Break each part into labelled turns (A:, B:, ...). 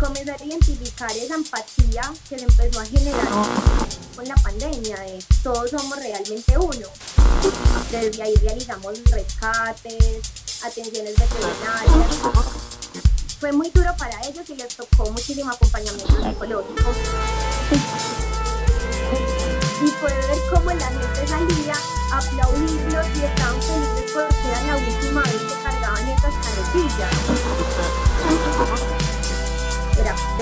A: comenzar a identificar esa empatía que se empezó a generar con la pandemia, de todos somos realmente uno. Desde ahí realizamos rescates, atenciones veterinarias. Fue muy duro para ellos y les tocó muchísimo acompañamiento psicológico. Y fue ver cómo la gente salía aplaudirlos y estaban felices porque era la última vez que cargaban esas carretillas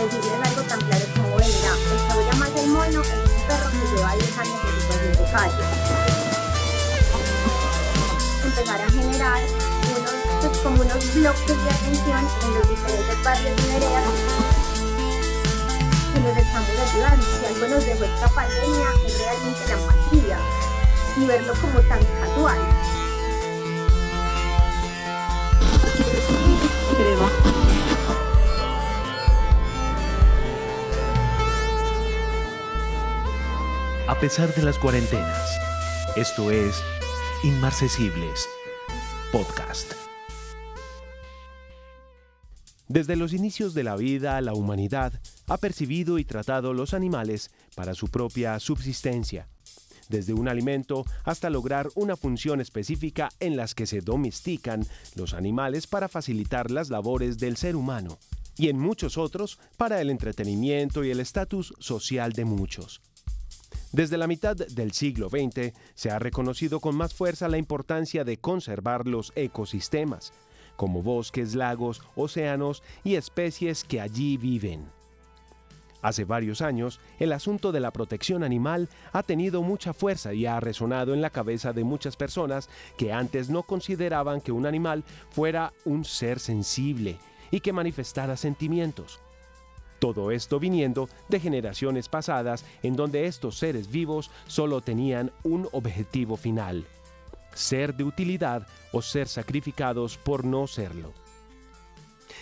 A: decirles algo tan claro como, bueno, mira, voy a más el mono es un perro que lleva 10 años en situación de calle. Empezar a generar unos, pues, como unos bloques de atención en los diferentes barrios y veredas que nos estamos ayudando. Si algo nos dejó esta pandemia es realmente la empatía y verlo como tan casual.
B: A pesar de las cuarentenas. Esto es Inmarcesibles Podcast. Desde los inicios de la vida, la humanidad ha percibido y tratado los animales para su propia subsistencia, desde un alimento hasta lograr una función específica en las que se domestican los animales para facilitar las labores del ser humano, y en muchos otros para el entretenimiento y el estatus social de muchos. Desde la mitad del siglo XX se ha reconocido con más fuerza la importancia de conservar los ecosistemas, como bosques, lagos, océanos y especies que allí viven. Hace varios años, el asunto de la protección animal ha tenido mucha fuerza y ha resonado en la cabeza de muchas personas que antes no consideraban que un animal fuera un ser sensible y que manifestara sentimientos. Todo esto viniendo de generaciones pasadas en donde estos seres vivos solo tenían un objetivo final, ser de utilidad o ser sacrificados por no serlo.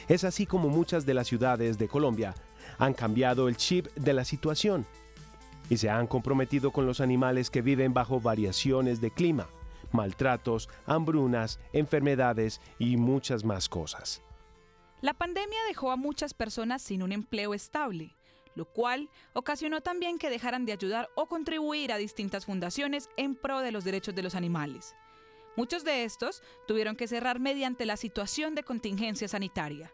B: Es así como muchas de las ciudades de Colombia han cambiado el chip de la situación y se han comprometido con los animales que viven bajo variaciones de clima, maltratos, hambrunas, enfermedades y muchas más cosas.
C: La pandemia dejó a muchas personas sin un empleo estable, lo cual ocasionó también que dejaran de ayudar o contribuir a distintas fundaciones en pro de los derechos de los animales. Muchos de estos tuvieron que cerrar mediante la situación de contingencia sanitaria.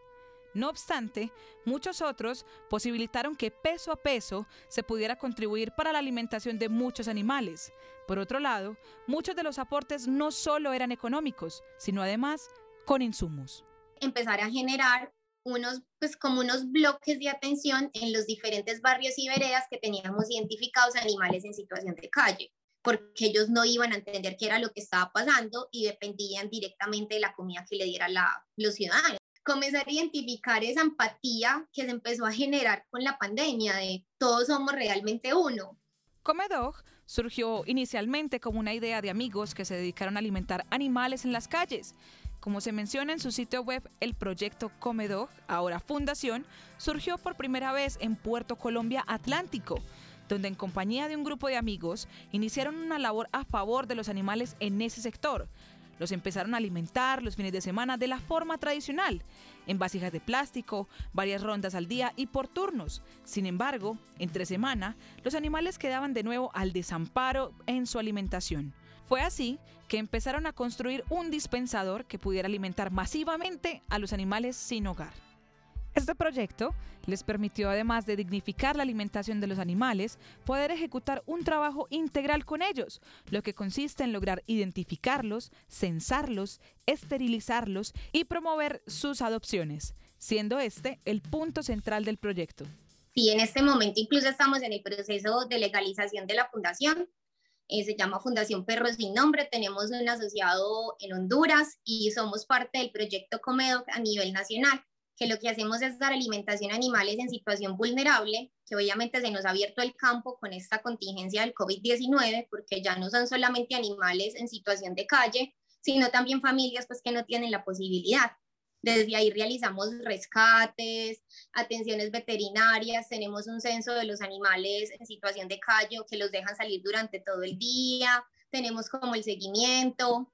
C: No obstante, muchos otros posibilitaron que peso a peso se pudiera contribuir para la alimentación de muchos animales. Por otro lado, muchos de los aportes no solo eran económicos, sino además con insumos
A: empezar a generar unos, pues como unos bloques de atención en los diferentes barrios y veredas que teníamos identificados animales en situación de calle, porque ellos no iban a entender qué era lo que estaba pasando y dependían directamente de la comida que le dieran los ciudadanos. Comenzar a identificar esa empatía que se empezó a generar con la pandemia de todos somos realmente uno.
C: Comedog surgió inicialmente como una idea de amigos que se dedicaron a alimentar animales en las calles como se menciona en su sitio web, el proyecto Comedog, ahora fundación, surgió por primera vez en Puerto Colombia Atlántico, donde en compañía de un grupo de amigos iniciaron una labor a favor de los animales en ese sector. Los empezaron a alimentar los fines de semana de la forma tradicional, en vasijas de plástico, varias rondas al día y por turnos. Sin embargo, entre semana, los animales quedaban de nuevo al desamparo en su alimentación. Fue así que empezaron a construir un dispensador que pudiera alimentar masivamente a los animales sin hogar. Este proyecto les permitió, además de dignificar la alimentación de los animales, poder ejecutar un trabajo integral con ellos, lo que consiste en lograr identificarlos, censarlos, esterilizarlos y promover sus adopciones, siendo este el punto central del proyecto.
A: Sí, en este momento incluso estamos en el proceso de legalización de la fundación eh, se llama Fundación Perros Sin Nombre, tenemos un asociado en Honduras y somos parte del proyecto Comedoc a nivel nacional, que lo que hacemos es dar alimentación a animales en situación vulnerable, que obviamente se nos ha abierto el campo con esta contingencia del COVID-19, porque ya no son solamente animales en situación de calle, sino también familias pues que no tienen la posibilidad. Desde ahí realizamos rescates, atenciones veterinarias, tenemos un censo de los animales en situación de callo que los dejan salir durante todo el día, tenemos como el seguimiento.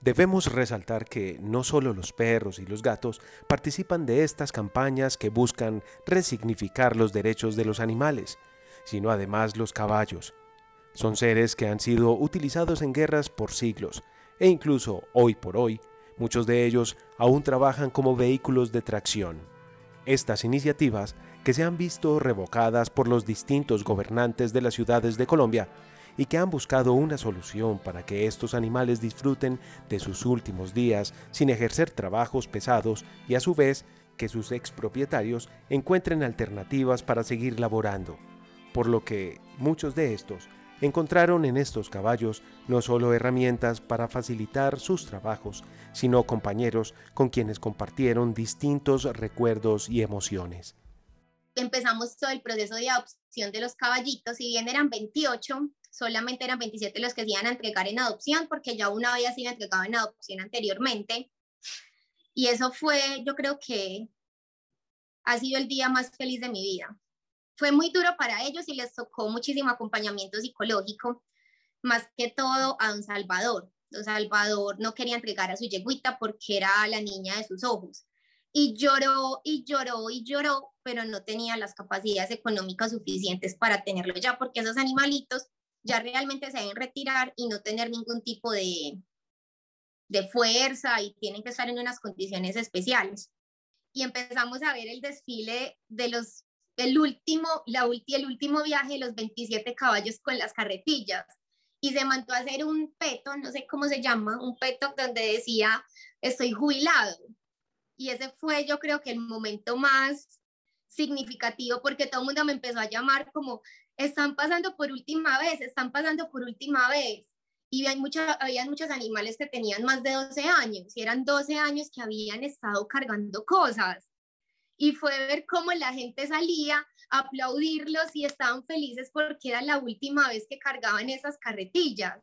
B: Debemos resaltar que no solo los perros y los gatos participan de estas campañas que buscan resignificar los derechos de los animales, sino además los caballos. Son seres que han sido utilizados en guerras por siglos e incluso hoy por hoy, muchos de ellos aún trabajan como vehículos de tracción. Estas iniciativas, que se han visto revocadas por los distintos gobernantes de las ciudades de Colombia, y que han buscado una solución para que estos animales disfruten de sus últimos días sin ejercer trabajos pesados y a su vez que sus expropietarios encuentren alternativas para seguir laborando, por lo que muchos de estos encontraron en estos caballos no solo herramientas para facilitar sus trabajos, sino compañeros con quienes compartieron distintos recuerdos y emociones.
A: Empezamos todo el proceso de adopción de los caballitos, si bien eran 28, solamente eran 27 los que se iban a entregar en adopción, porque ya uno había sido entregado en adopción anteriormente. Y eso fue, yo creo que ha sido el día más feliz de mi vida. Fue muy duro para ellos y les tocó muchísimo acompañamiento psicológico, más que todo a don Salvador. Don Salvador no quería entregar a su yeguita porque era la niña de sus ojos. Y lloró y lloró y lloró, pero no tenía las capacidades económicas suficientes para tenerlo ya, porque esos animalitos ya realmente se deben retirar y no tener ningún tipo de, de fuerza y tienen que estar en unas condiciones especiales. Y empezamos a ver el desfile de los, el último, la el último viaje los 27 caballos con las carretillas. Y se mandó a hacer un peto, no sé cómo se llama, un peto donde decía, estoy jubilado. Y ese fue yo creo que el momento más significativo porque todo el mundo me empezó a llamar como están pasando por última vez, están pasando por última vez. Y hay mucha, había muchos animales que tenían más de 12 años y eran 12 años que habían estado cargando cosas. Y fue ver cómo la gente salía aplaudirlos y estaban felices porque era la última vez que cargaban esas carretillas.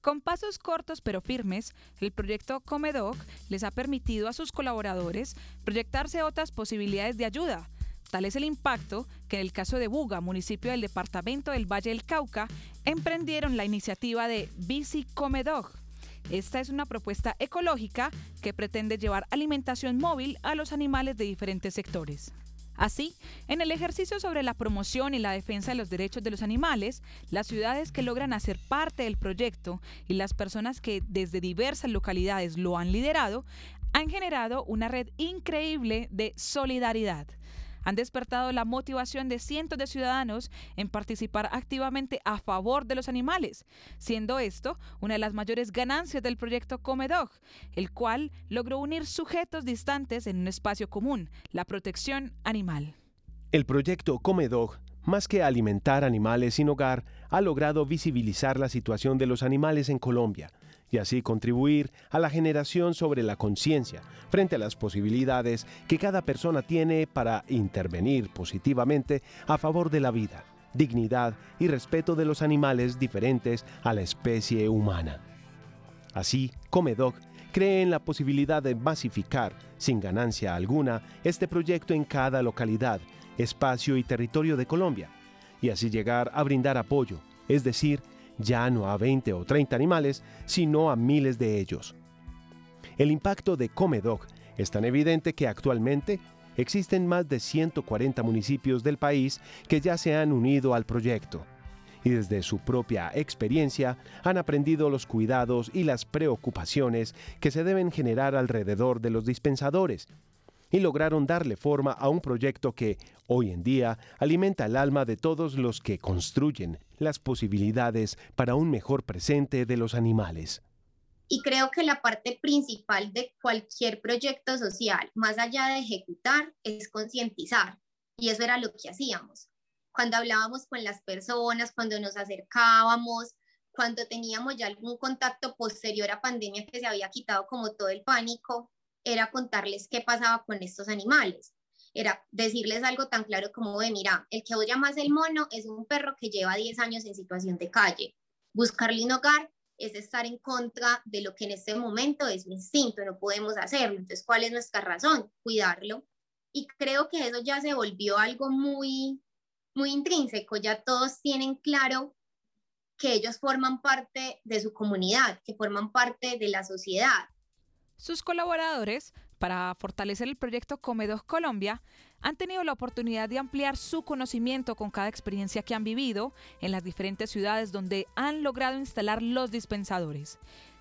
C: Con pasos cortos pero firmes, el proyecto Comedoc les ha permitido a sus colaboradores proyectarse otras posibilidades de ayuda, Tal es el impacto que en el caso de Buga, municipio del departamento del Valle del Cauca, emprendieron la iniciativa de Bici Comedog. Esta es una propuesta ecológica que pretende llevar alimentación móvil a los animales de diferentes sectores. Así, en el ejercicio sobre la promoción y la defensa de los derechos de los animales, las ciudades que logran hacer parte del proyecto y las personas que desde diversas localidades lo han liderado, han generado una red increíble de solidaridad han despertado la motivación de cientos de ciudadanos en participar activamente a favor de los animales, siendo esto una de las mayores ganancias del proyecto Comedog, el cual logró unir sujetos distantes en un espacio común, la protección animal.
B: El proyecto Comedog más que alimentar animales sin hogar, ha logrado visibilizar la situación de los animales en Colombia, y así contribuir a la generación sobre la conciencia frente a las posibilidades que cada persona tiene para intervenir positivamente a favor de la vida, dignidad y respeto de los animales diferentes a la especie humana. Así, Comedoc cree en la posibilidad de masificar, sin ganancia alguna, este proyecto en cada localidad, espacio y territorio de Colombia, y así llegar a brindar apoyo, es decir, ya no a 20 o 30 animales, sino a miles de ellos. El impacto de Comedog es tan evidente que actualmente existen más de 140 municipios del país que ya se han unido al proyecto y desde su propia experiencia han aprendido los cuidados y las preocupaciones que se deben generar alrededor de los dispensadores y lograron darle forma a un proyecto que, hoy en día, alimenta el alma de todos los que construyen las posibilidades para un mejor presente de los animales.
A: Y creo que la parte principal de cualquier proyecto social, más allá de ejecutar, es concientizar. Y eso era lo que hacíamos. Cuando hablábamos con las personas, cuando nos acercábamos, cuando teníamos ya algún contacto posterior a pandemia que se había quitado como todo el pánico, era contarles qué pasaba con estos animales. Era decirles algo tan claro como de, mira, el que vos llamas el mono es un perro que lleva 10 años en situación de calle. Buscarle un hogar es estar en contra de lo que en este momento es un instinto, no podemos hacerlo. Entonces, ¿cuál es nuestra razón? Cuidarlo. Y creo que eso ya se volvió algo muy, muy intrínseco, ya todos tienen claro que ellos forman parte de su comunidad, que forman parte de la sociedad.
C: Sus colaboradores, para fortalecer el proyecto Comedos Colombia, han tenido la oportunidad de ampliar su conocimiento con cada experiencia que han vivido en las diferentes ciudades donde han logrado instalar los dispensadores.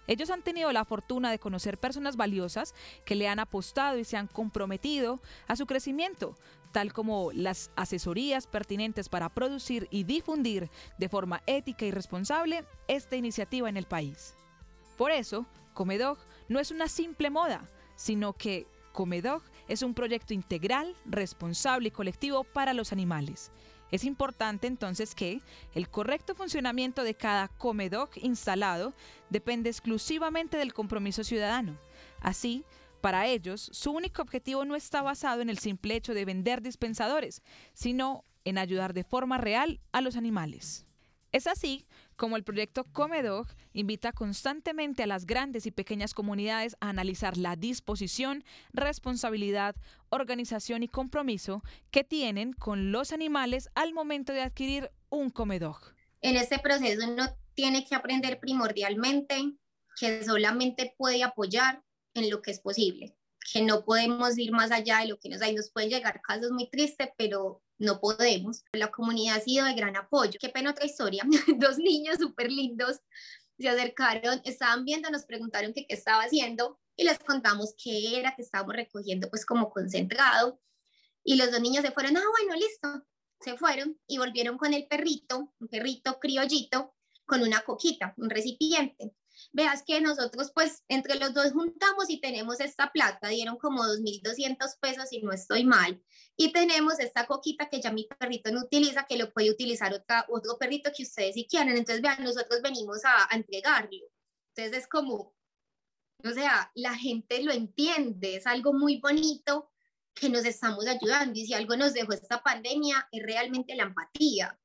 C: Ellos han tenido la fortuna de conocer personas valiosas que le han apostado y se han comprometido a su crecimiento, tal como las asesorías pertinentes para producir y difundir de forma ética y responsable esta iniciativa en el país. Por eso, Comedog no es una simple moda, sino que Comedog es un proyecto integral, responsable y colectivo para los animales. Es importante entonces que el correcto funcionamiento de cada Comedog instalado depende exclusivamente del compromiso ciudadano. Así, para ellos, su único objetivo no está basado en el simple hecho de vender dispensadores, sino en ayudar de forma real a los animales. Es así como el proyecto Comedog invita constantemente a las grandes y pequeñas comunidades a analizar la disposición, responsabilidad, organización y compromiso que tienen con los animales al momento de adquirir un Comedog.
A: En este proceso uno tiene que aprender primordialmente que solamente puede apoyar en lo que es posible, que no podemos ir más allá de lo que nos hay. Nos pueden llegar casos muy tristes, pero no podemos. La comunidad ha sido de gran apoyo. Qué pena otra historia. Dos niños súper lindos se acercaron, estaban viendo, nos preguntaron qué estaba haciendo y les contamos qué era que estábamos recogiendo pues como concentrado. Y los dos niños se fueron, ah, bueno, listo. Se fueron y volvieron con el perrito, un perrito criollito, con una coquita, un recipiente veas que nosotros pues entre los dos juntamos y tenemos esta plata, dieron como 2.200 pesos y no estoy mal. Y tenemos esta coquita que ya mi perrito no utiliza, que lo puede utilizar otra, otro perrito que ustedes si quieren. Entonces, vean, nosotros venimos a, a entregarlo. Entonces es como, o sea, la gente lo entiende, es algo muy bonito que nos estamos ayudando. Y si algo nos dejó esta pandemia es realmente la empatía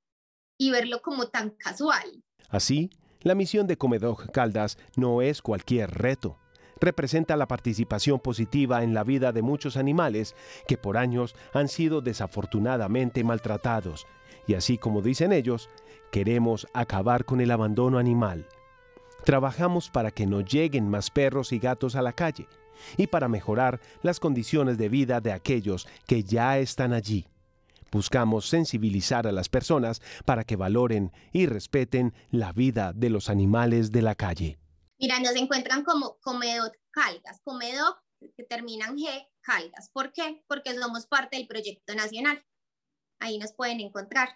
A: y verlo como tan casual.
B: Así, la misión de Comedog Caldas no es cualquier reto. Representa la participación positiva en la vida de muchos animales que por años han sido desafortunadamente maltratados. Y así como dicen ellos, queremos acabar con el abandono animal. Trabajamos para que no lleguen más perros y gatos a la calle y para mejorar las condiciones de vida de aquellos que ya están allí. Buscamos sensibilizar a las personas para que valoren y respeten la vida de los animales de la calle.
A: Mira, nos encuentran como Comedot Caldas, Comedot que terminan G, Caldas. ¿Por qué? Porque somos parte del proyecto nacional. Ahí nos pueden encontrar.